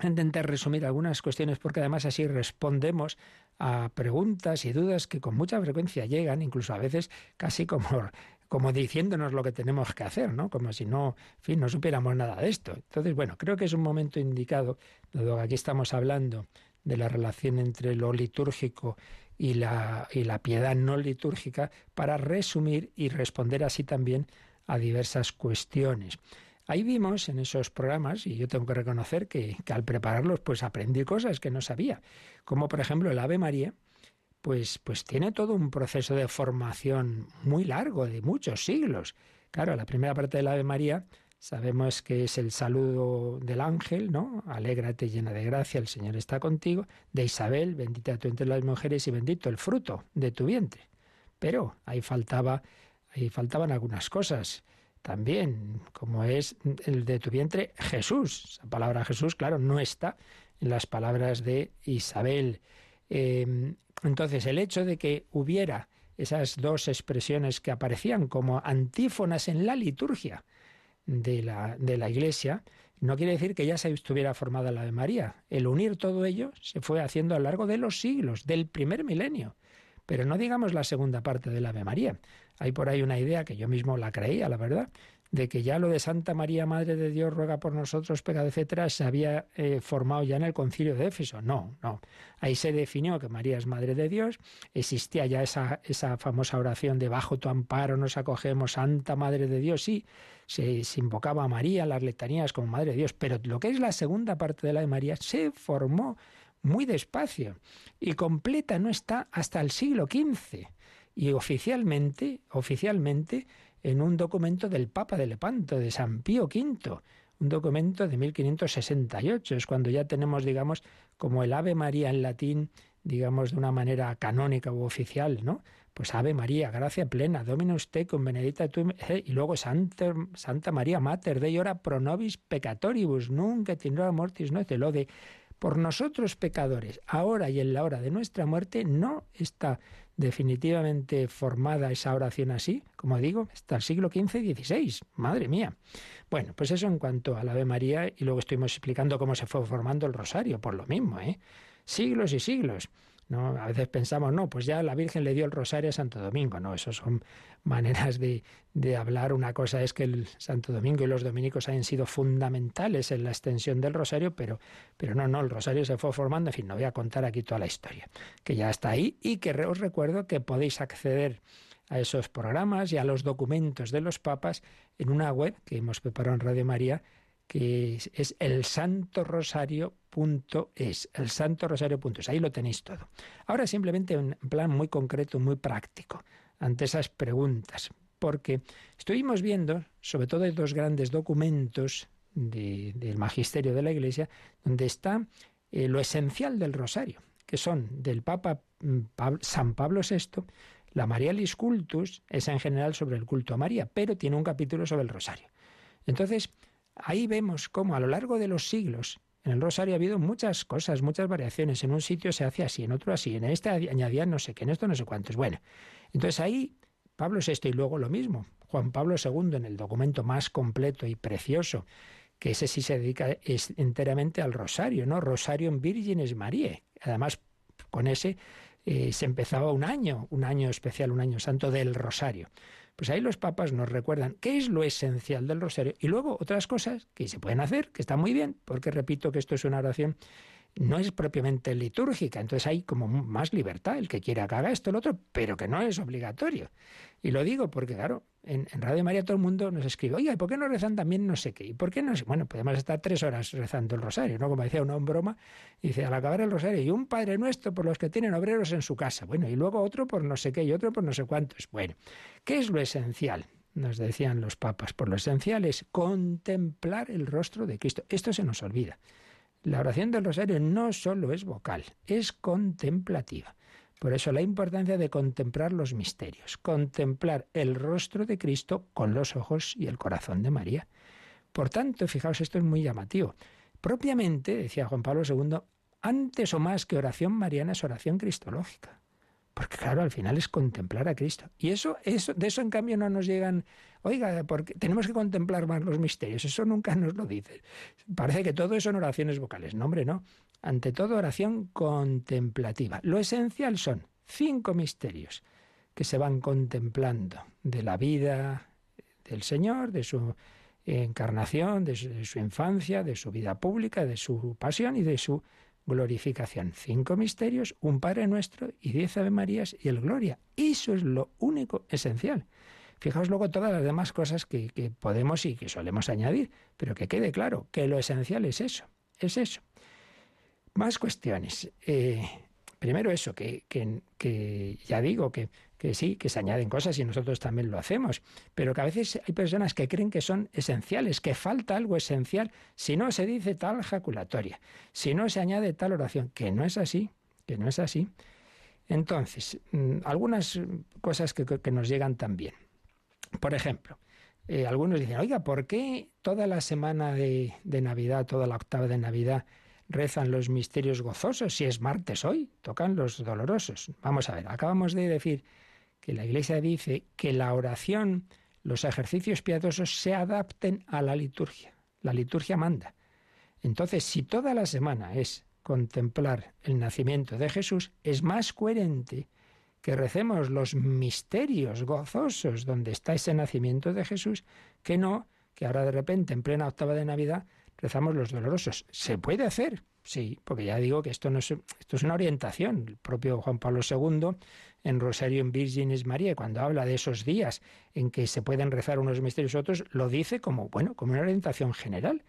intentar resumir algunas cuestiones porque además así respondemos a preguntas y dudas que con mucha frecuencia llegan, incluso a veces casi como como diciéndonos lo que tenemos que hacer, ¿no? Como si no, en fin, no supiéramos nada de esto. Entonces, bueno, creo que es un momento indicado, dado que aquí estamos hablando de la relación entre lo litúrgico y la, y la piedad no litúrgica, para resumir y responder así también a diversas cuestiones. Ahí vimos en esos programas, y yo tengo que reconocer que, que, al prepararlos pues aprendí cosas que no sabía, como por ejemplo el Ave María, pues, pues tiene todo un proceso de formación muy largo, de muchos siglos. Claro, la primera parte del Ave María sabemos que es el saludo del ángel, ¿no? Alégrate llena de gracia, el Señor está contigo. De Isabel, bendita tú entre las mujeres y bendito el fruto de tu vientre. Pero ahí faltaba, ahí faltaban algunas cosas también, como es el de tu vientre Jesús. Esa palabra Jesús, claro, no está en las palabras de Isabel. Em, entonces, el hecho de que hubiera esas dos expresiones que aparecían como antífonas en la liturgia de la, de la Iglesia, no quiere decir que ya se estuviera formada la de María. El unir todo ello se fue haciendo a lo largo de los siglos, del primer milenio. Pero no digamos la segunda parte de la Ave María. Hay por ahí una idea que yo mismo la creía, la verdad, de que ya lo de Santa María, Madre de Dios, ruega por nosotros, pecado, etcétera, se había eh, formado ya en el concilio de Éfeso. No, no. Ahí se definió que María es Madre de Dios, existía ya esa, esa famosa oración de bajo tu amparo nos acogemos, Santa Madre de Dios, sí, se, se, invocaba a María, las letanías como Madre de Dios, pero lo que es la segunda parte de la de María se formó muy despacio y completa no está hasta el siglo XV. Y oficialmente, oficialmente, en un documento del Papa de Lepanto, de San Pío V, un documento de 1568. Es cuando ya tenemos, digamos, como el Ave María en latín, digamos, de una manera canónica u oficial, ¿no? Pues Ave María, gracia plena, Dominus tecum, benedicta tu... Eh, y luego Santa, Santa María Mater Dei ora pro nobis peccatoribus, nunca tendrá mortis no te lo de por nosotros pecadores, ahora y en la hora de nuestra muerte, no está definitivamente formada esa oración así, como digo, hasta el siglo XV y XVI. Madre mía. Bueno, pues eso en cuanto a la Ave María y luego estuvimos explicando cómo se fue formando el rosario, por lo mismo, ¿eh? Siglos y siglos. A veces pensamos, no, pues ya la Virgen le dio el rosario a Santo Domingo. No, eso son maneras de, de, hablar. Una cosa es que el Santo Domingo y los dominicos hayan sido fundamentales en la extensión del rosario, pero, pero no, no, el rosario se fue formando. En fin, no voy a contar aquí toda la historia, que ya está ahí y que os recuerdo que podéis acceder a esos programas y a los documentos de los papas en una web que hemos preparado en Radio María, que es el elsanto.es, elsanto.rosario.es, ahí lo tenéis todo. Ahora simplemente un plan muy concreto, muy práctico, ante esas preguntas, porque estuvimos viendo, sobre todo, dos grandes documentos del magisterio de la Iglesia, donde está eh, lo esencial del rosario, que son del Papa mm, San Pablo VI, la Marialis Cultus es en general sobre el culto a María, pero tiene un capítulo sobre el rosario. Entonces, ahí vemos cómo a lo largo de los siglos en el rosario ha habido muchas cosas, muchas variaciones. En un sitio se hace así, en otro así, en este añadían no sé qué, en esto no sé cuántos. Bueno, entonces ahí Pablo VI y luego lo mismo. Juan Pablo II en el documento más completo y precioso, que ese sí se dedica enteramente al rosario, ¿no? Rosario en Virgenes María. Además, con ese eh, se empezaba un año, un año especial, un año santo del rosario. Pues ahí los papas nos recuerdan qué es lo esencial del rosario y luego otras cosas que se pueden hacer, que están muy bien, porque repito que esto es una oración no es propiamente litúrgica, entonces hay como más libertad, el que quiera que haga esto, el otro, pero que no es obligatorio. Y lo digo porque, claro, en, Radio María todo el mundo nos escribe, oye, ¿por qué no rezan también no sé qué? ¿Y por qué no? Bueno, podemos estar tres horas rezando el rosario, ¿no? Como decía uno en broma, dice, al acabar el rosario, y un Padre Nuestro por los que tienen obreros en su casa, bueno, y luego otro por no sé qué, y otro por no sé cuántos. Bueno, ¿qué es lo esencial? Nos decían los papas, por lo esencial es contemplar el rostro de Cristo. Esto se nos olvida. La oración del rosario no solo es vocal, es contemplativa. Por eso la importancia de contemplar los misterios, contemplar el rostro de Cristo con los ojos y el corazón de María. Por tanto, fijaos, esto es muy llamativo. Propiamente, decía Juan Pablo II, antes o más que oración mariana es oración cristológica. Porque claro, al final es contemplar a Cristo. Y eso, eso, de eso en cambio no nos llegan, oiga, porque tenemos que contemplar más los misterios. Eso nunca nos lo dice. Parece que todo eso son oraciones vocales. No, hombre, no. Ante todo, oración contemplativa. Lo esencial son cinco misterios que se van contemplando de la vida del Señor, de su encarnación, de su infancia, de su vida pública, de su pasión y de su glorificación. Cinco misterios, un Padre Nuestro y diez Ave Marías y el Gloria. Eso es lo único esencial. Fijaos luego todas las demás cosas que, podemos y que solemos añadir, pero que quede claro que lo esencial es eso, es eso. Más cuestiones. Eh, primero eso, que, que ya digo que que sí, que se añaden cosas y nosotros también lo hacemos, pero que a veces hay personas que creen que son esenciales, que falta algo esencial si no se dice tal jaculatoria, si no se añade tal oración, que no es así, que no es así. Entonces, mm, algunas cosas que, nos llegan también. Por ejemplo, eh, algunos dicen, oiga, ¿por qué toda la semana de, de Navidad, toda la octava de Navidad, rezan los misterios gozosos si es martes hoy? Tocan los dolorosos. Vamos a ver, acabamos de decir que la Iglesia dice que la oración, los ejercicios piadosos se adapten a la liturgia. La liturgia manda. Entonces, si toda la semana es contemplar el nacimiento de Jesús, es más coherente que recemos los misterios gozosos donde está ese nacimiento de Jesús, que no que ahora de repente, en plena octava de Navidad, rezamos los dolorosos. Se puede hacer, sí, porque ya digo que esto no es, esto es una orientación. El propio Juan Pablo II en Rosario en Virgenes María, cuando habla de esos días en que se pueden rezar unos misterios otros, lo dice como, bueno, como una orientación general.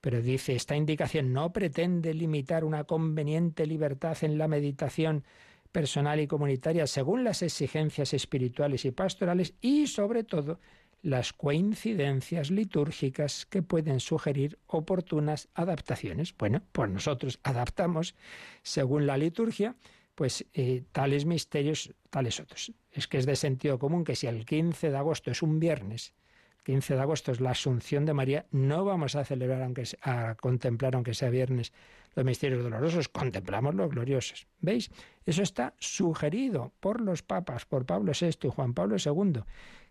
Pero dice, esta indicación no pretende limitar una conveniente libertad en la meditación personal y comunitaria según las exigencias espirituales y pastorales y, sobre todo, las coincidencias litúrgicas que pueden sugerir oportunas adaptaciones. Bueno, pues nosotros adaptamos según la liturgia pues eh, tales misterios, tales otros. Es que es de sentido común que si el 15 de agosto es un viernes, el 15 de agosto es la Asunción de María, no vamos a celebrar, aunque a contemplar, aunque sea viernes, los misterios dolorosos, contemplamos los gloriosos. ¿Veis? Eso está sugerido por los papas, por Pablo VI y Juan Pablo II,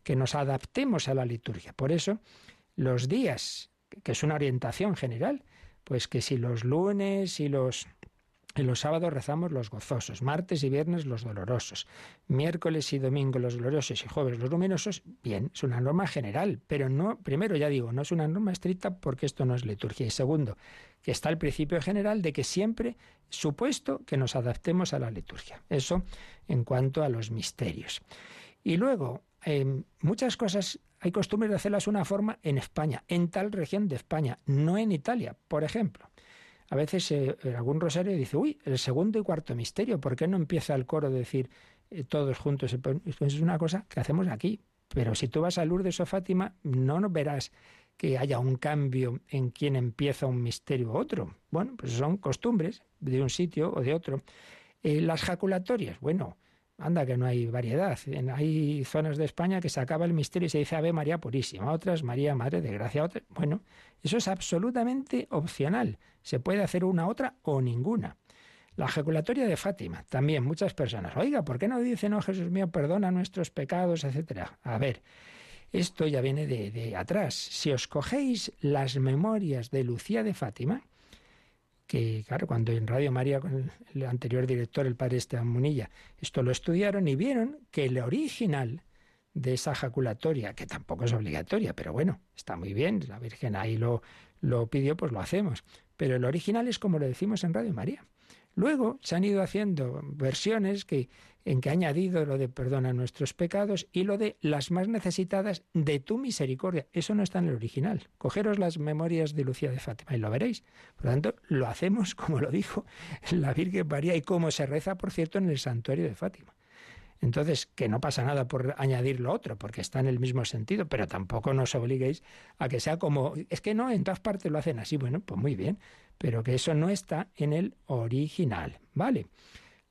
que nos adaptemos a la liturgia. Por eso, los días, que es una orientación general, pues que si los lunes y los en los sábados rezamos los gozosos, martes y viernes los dolorosos, miércoles y domingo los gloriosos y jueves los luminosos. Bien, es una norma general, pero no, primero ya digo, no es una norma estricta porque esto no es liturgia. Y segundo, que está el principio general de que siempre supuesto que nos adaptemos a la liturgia. Eso en cuanto a los misterios. Y luego, em, muchas cosas hay costumbres de hacerlas una forma en España, en tal región de España, no en Italia, por ejemplo. A veces eh, en algún rosario dice, uy, el segundo y cuarto misterio, ¿por qué no empieza el coro a decir eh, todos juntos? Es una cosa que hacemos aquí. Pero si tú vas a Lourdes o Fátima, no verás que haya un cambio en quien empieza un misterio u otro. Bueno, pues son costumbres de un sitio o de otro. Eh, las jaculatorias, bueno, anda que no hay variedad. hay zonas de España que se acaba el misterio y se dice Ave María Purísima, otras María Madre de Gracia, otras. Bueno, eso es absolutamente opcional. Se puede hacer una, otra o ninguna. La ejaculatoria de Fátima, también muchas personas. Oiga, ¿por qué no dicen, oh Jesús mío, perdona nuestros pecados, etcétera? A ver, esto ya viene de, atrás. Si os cogéis las memorias de Lucía de Fátima, que claro, cuando en Radio María con el anterior director, el padre Esteban Munilla, esto lo estudiaron y vieron que el original de esa ejaculatoria, que tampoco es obligatoria, pero bueno, está muy bien, la Virgen ahí lo, lo pidió, pues lo hacemos. Pero el original es como lo decimos en Radio María. Luego se han ido haciendo versiones que, en que ha añadido lo de perdona nuestros pecados y lo de las más necesitadas de tu misericordia. Eso no está en el original. Cogeros las memorias de Lucía de Fátima y lo veréis. Por lo tanto, lo hacemos como lo dijo la Virgen María y como se reza, por cierto, en el santuario de Fátima. Entonces, que no pasa nada por añadir lo otro, porque está en el mismo sentido, pero tampoco nos obliguéis a que sea como, es que no, en todas partes lo hacen así, bueno, pues muy bien, pero que eso no está en el original, ¿vale?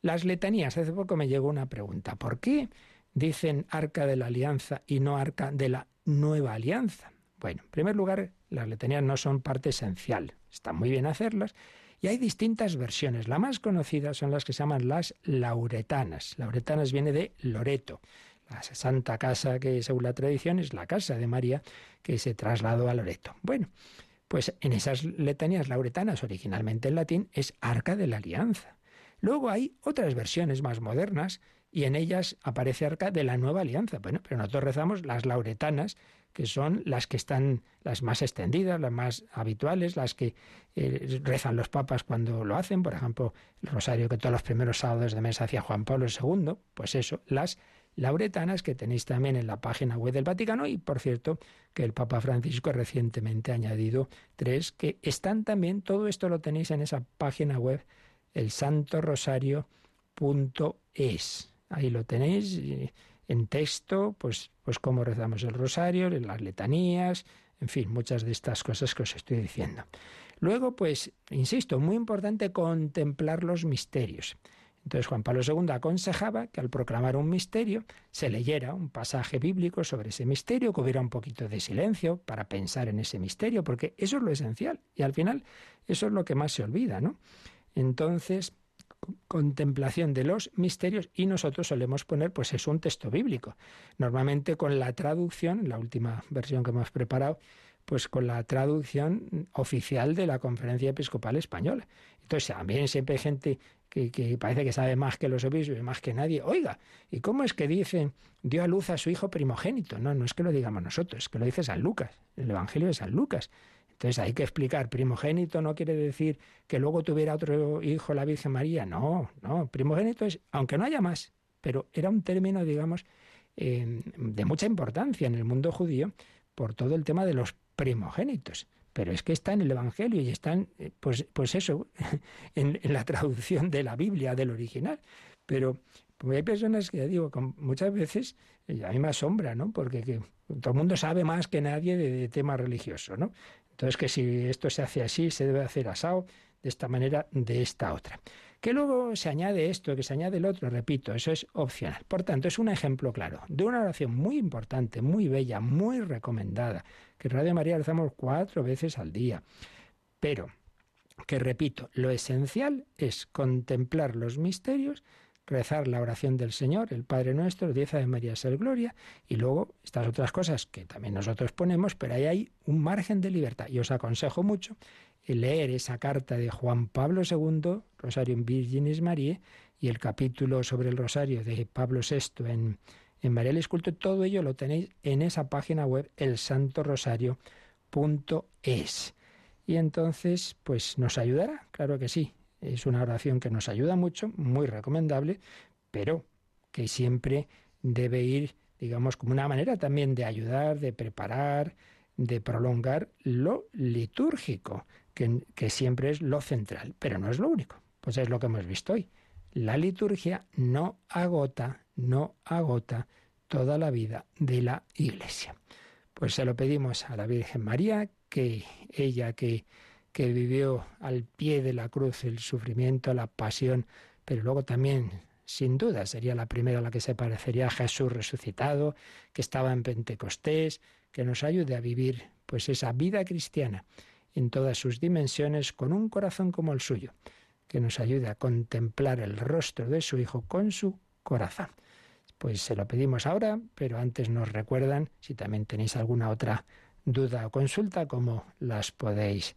Las letanías, hace poco me llegó una pregunta, ¿por qué dicen arca de la alianza y no arca de la nueva alianza? Bueno, en primer lugar, las letanías no son parte esencial, está muy bien hacerlas, y hay distintas versiones. La más conocida son las que se llaman las lauretanas. Lauretanas viene de Loreto, la santa casa que según la tradición es la casa de María que se trasladó a Loreto. Bueno, pues en esas letanías lauretanas, originalmente en latín, es Arca de la Alianza. Luego hay otras versiones más modernas y en ellas aparece Arca de la Nueva Alianza. Bueno, pero nosotros rezamos las lauretanas, que son las que están las más extendidas, las más habituales, las que eh, rezan los papas cuando lo hacen, por ejemplo, el rosario que todos los primeros sábados de mes hacía Juan Pablo II, pues eso, las lauretanas que tenéis también en la página web del Vaticano y por cierto que el Papa Francisco recientemente ha añadido tres que están también, todo esto lo tenéis en esa página web, el santorosario.es. Ahí lo tenéis en texto, pues, pues cómo rezamos el rosario, las letanías, en fin, muchas de estas cosas que os estoy diciendo. Luego, pues, insisto, muy importante contemplar los misterios. Entonces Juan Pablo II aconsejaba que al proclamar un misterio se leyera un pasaje bíblico sobre ese misterio, que hubiera un poquito de silencio para pensar en ese misterio, porque eso es lo esencial y al final eso es lo que más se olvida, ¿no? Entonces, contemplación de los misterios y nosotros solemos poner pues es un texto bíblico. Normalmente con la traducción, la última versión que hemos preparado, pues con la traducción oficial de la Conferencia Episcopal Española. Entonces también siempre hay gente que, que, parece que sabe más que los obispos y más que nadie. Oiga, ¿y cómo es que dice dio a luz a su hijo primogénito? No, no es que lo digamos nosotros, es que lo dice San Lucas, el Evangelio de San Lucas. Entonces hay que explicar, primogénito no quiere decir que luego tuviera otro hijo la Virgen María, no, no, primogénito es, aunque no haya más, pero era un término, digamos, em, de mucha importancia en el mundo judío por todo el tema de los primogénitos. Pero es que está en el Evangelio y está, en, eh, pues, pues eso, en, la traducción de la Biblia, del original. Pero hay personas que, ya digo, muchas veces, a mí me asombra, ¿no? Porque todo el mundo sabe más que nadie de, de tema religioso, ¿no? Entonces, que si esto se hace así, se debe hacer asado, de esta manera, de esta otra. Que luego se añade esto, que se añade el otro, repito, eso es opcional. Por tanto, es un ejemplo claro de una oración muy importante, muy bella, muy recomendada, que Radio María rezamos cuatro veces al día. Pero, que repito, lo esencial es contemplar los misterios rezar la oración del Señor, el Padre Nuestro, diez de María Ser Gloria, y luego estas otras cosas que también nosotros ponemos, pero ahí hay un margen de libertad. Y os aconsejo mucho leer esa carta de Juan Pablo II, Rosario en Virginis Marie, y el capítulo sobre el Rosario de Pablo VI en, en María el Esculto, todo ello lo tenéis en esa página web, elsantorosario.es. Y entonces, pues nos ayudará, claro que sí, es una oración que nos ayuda mucho, muy recomendable, pero que siempre debe ir, digamos, como una manera también de ayudar, de preparar de prolongar lo litúrgico, que, que siempre es lo central, pero no es lo único. Pues es lo que hemos visto hoy. La liturgia no agota, no agota toda la vida de la Iglesia. Pues se lo pedimos a la Virgen María, que ella que, que vivió al pie de la cruz el sufrimiento, la pasión, pero luego también, sin duda, sería la primera a la que se parecería a Jesús resucitado, que estaba en Pentecostés, que nos ayude a vivir pues esa vida cristiana en todas sus dimensiones con un corazón como el suyo, que nos ayude a contemplar el rostro de su Hijo con su corazón. Pues se lo pedimos ahora, pero antes nos recuerdan, si también tenéis alguna otra duda o consulta, cómo las podéis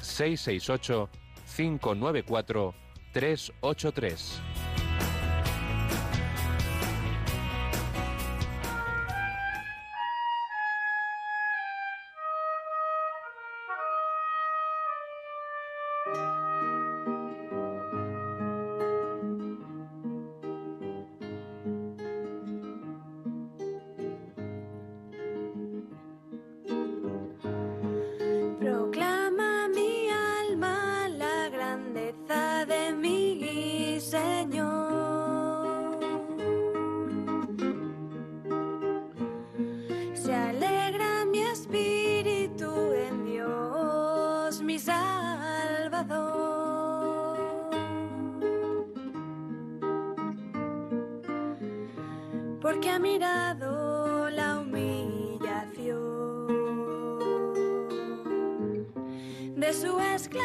668 594 383.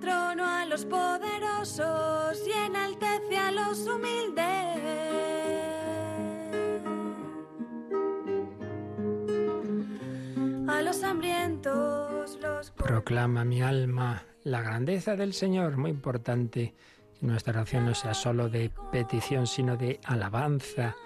Trono a los poderosos y enaltece a los humildes. A los hambrientos los... Proclama mi alma la grandeza del Señor, muy importante que nuestra oración no sea solo de petición, sino de alabanza,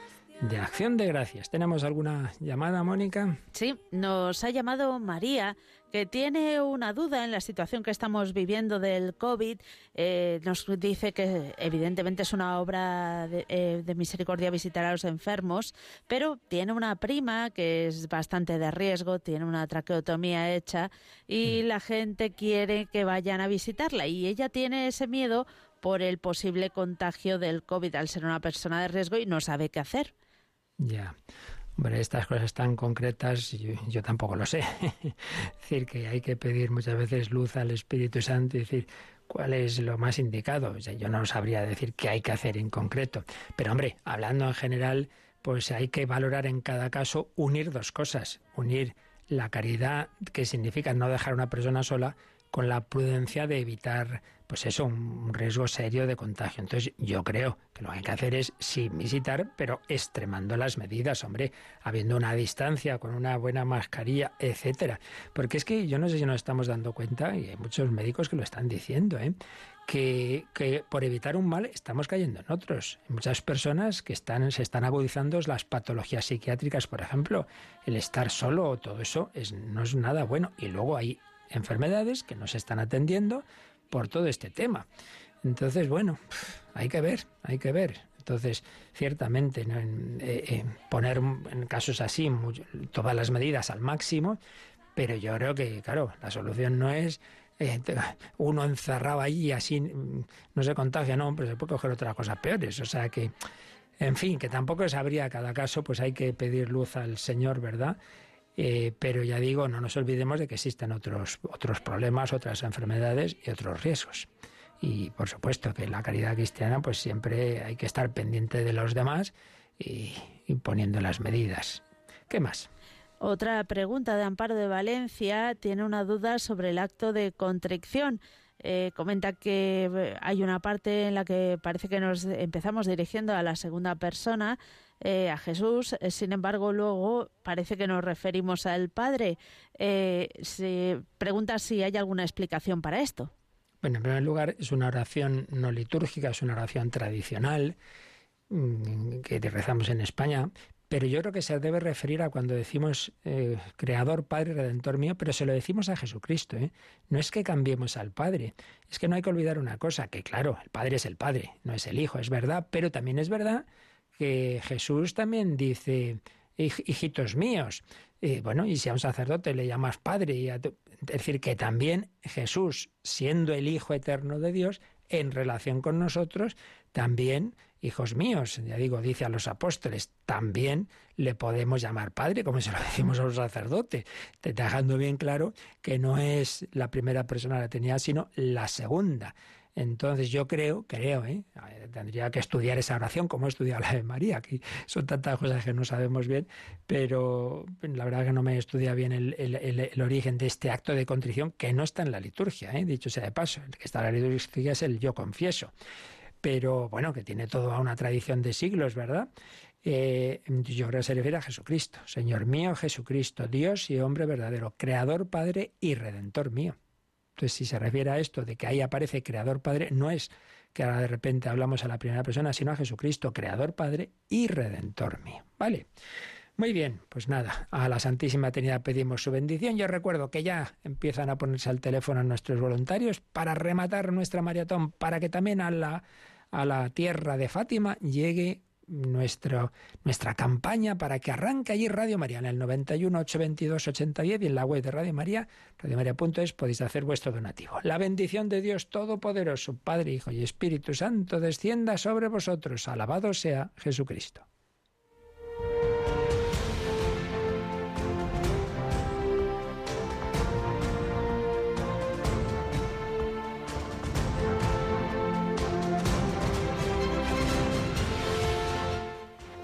de acción de gracias. ¿Tenemos alguna llamada, Mónica? Sí, nos ha llamado María, que tiene una duda en la situación que estamos viviendo del COVID. Eh, nos dice que evidentemente es una obra de, eh, de, misericordia visitar a los enfermos, pero tiene una prima que es bastante de riesgo, tiene una traqueotomía hecha y mm. la gente quiere que vayan a visitarla y ella tiene ese miedo por el posible contagio del COVID al ser una persona de riesgo y no sabe qué hacer. Ya. Bueno, estas cosas tan concretas yo, tampoco lo sé. es decir, que hay que pedir muchas veces luz al Espíritu Santo y decir cuál es lo más indicado. yo no sabría decir qué hay que hacer en concreto. Pero hombre, hablando en general, pues hay que valorar en cada caso unir dos cosas. Unir la caridad, que significa no dejar a una persona sola, con la prudencia de evitar pues eso, un riesgo serio de contagio. Entonces yo creo que lo que hay que hacer es sí visitar, pero extremando las medidas, hombre, habiendo una distancia, con una buena mascarilla, etcétera. Porque es que yo no sé si nos estamos dando cuenta, y hay muchos médicos que lo están diciendo, ¿eh? Que, que, por evitar un mal estamos cayendo en otros. Muchas personas que están, se están agudizando las patologías psiquiátricas, por ejemplo, el estar solo, todo eso es, no es nada bueno. Y luego hay enfermedades que no se están atendiendo por todo este tema. Entonces, bueno, hay que ver, hay que ver. Entonces, ciertamente, eh, poner en casos así todas las medidas al máximo, pero yo creo que, claro, la solución no es eh, uno encerrado allí y así mm, no se contagia, no, pero se puede coger otras cosas peores. O sea que, en fin, que tampoco sabría cada caso, pues hay que pedir luz al Señor, ¿verdad? Eh, pero ya digo, no nos olvidemos de que existen otros, otros problemas, otras enfermedades y otros riesgos. Y por supuesto que la caridad cristiana pues siempre hay que estar pendiente de los demás y, poniendo las medidas. ¿Qué más? Otra pregunta de Amparo de Valencia tiene una duda sobre el acto de contrición. Eh, comenta que eh, hay una parte en la que parece que nos empezamos dirigiendo a la segunda persona eh, a Jesús. Eh, sin embargo, luego parece que nos referimos al Padre. Eh, se pregunta si hay alguna explicación para esto. Bueno, en primer lugar, es una oración no litúrgica, es una oración tradicional mm, que rezamos en España, pero yo creo que se debe referir a cuando decimos Creador, Padre, Redentor mío, pero se lo decimos a Jesucristo. No es que cambiemos al Padre, es que no hay que olvidar una cosa, que claro, el Padre es el Padre, no es el Hijo, es verdad, pero también es verdad que Jesús también dice, hijitos míos. bueno, y si a un sacerdote le llamas padre, es decir, que también Jesús, siendo el Hijo eterno de Dios, en relación con nosotros, también, hijos míos, ya digo, dice a los apóstoles, también le podemos llamar padre, como se lo decimos a un sacerdote, dejando bien claro que no es la primera persona la tenía, sino la segunda. Entonces yo creo, creo, ¿eh? tendría que estudiar esa oración como he estudiado la de María, que son tantas cosas que no sabemos bien, pero la verdad que no me estudia bien el, origen de este acto de contrición que no está en la liturgia, ¿eh? dicho sea de paso, el que está en la liturgia es el yo confieso, pero bueno, que tiene toda una tradición de siglos, ¿verdad? Eh, yo creo que se refiere a Jesucristo, Señor mío Jesucristo, Dios y hombre verdadero, Creador, Padre y Redentor mío. Entonces, si se refiere a esto de que ahí aparece Creador Padre, no es que ahora de repente hablamos a la primera persona, sino a Jesucristo, Creador Padre y Redentor mío. ¿Vale? Muy bien, pues nada, a la Santísima Trinidad pedimos su bendición. Yo recuerdo que ya empiezan a ponerse al teléfono nuestros voluntarios para rematar nuestra maratón, para que también a la, a la tierra de Fátima llegue nuestro, nuestra campaña para que arranque allí Radio María en el 91 822 8010 y en la web de Radio María, radiomaria.es, podéis hacer vuestro donativo. La bendición de Dios Todopoderoso, Padre, Hijo y Espíritu Santo, descienda sobre vosotros. Alabado sea Jesucristo.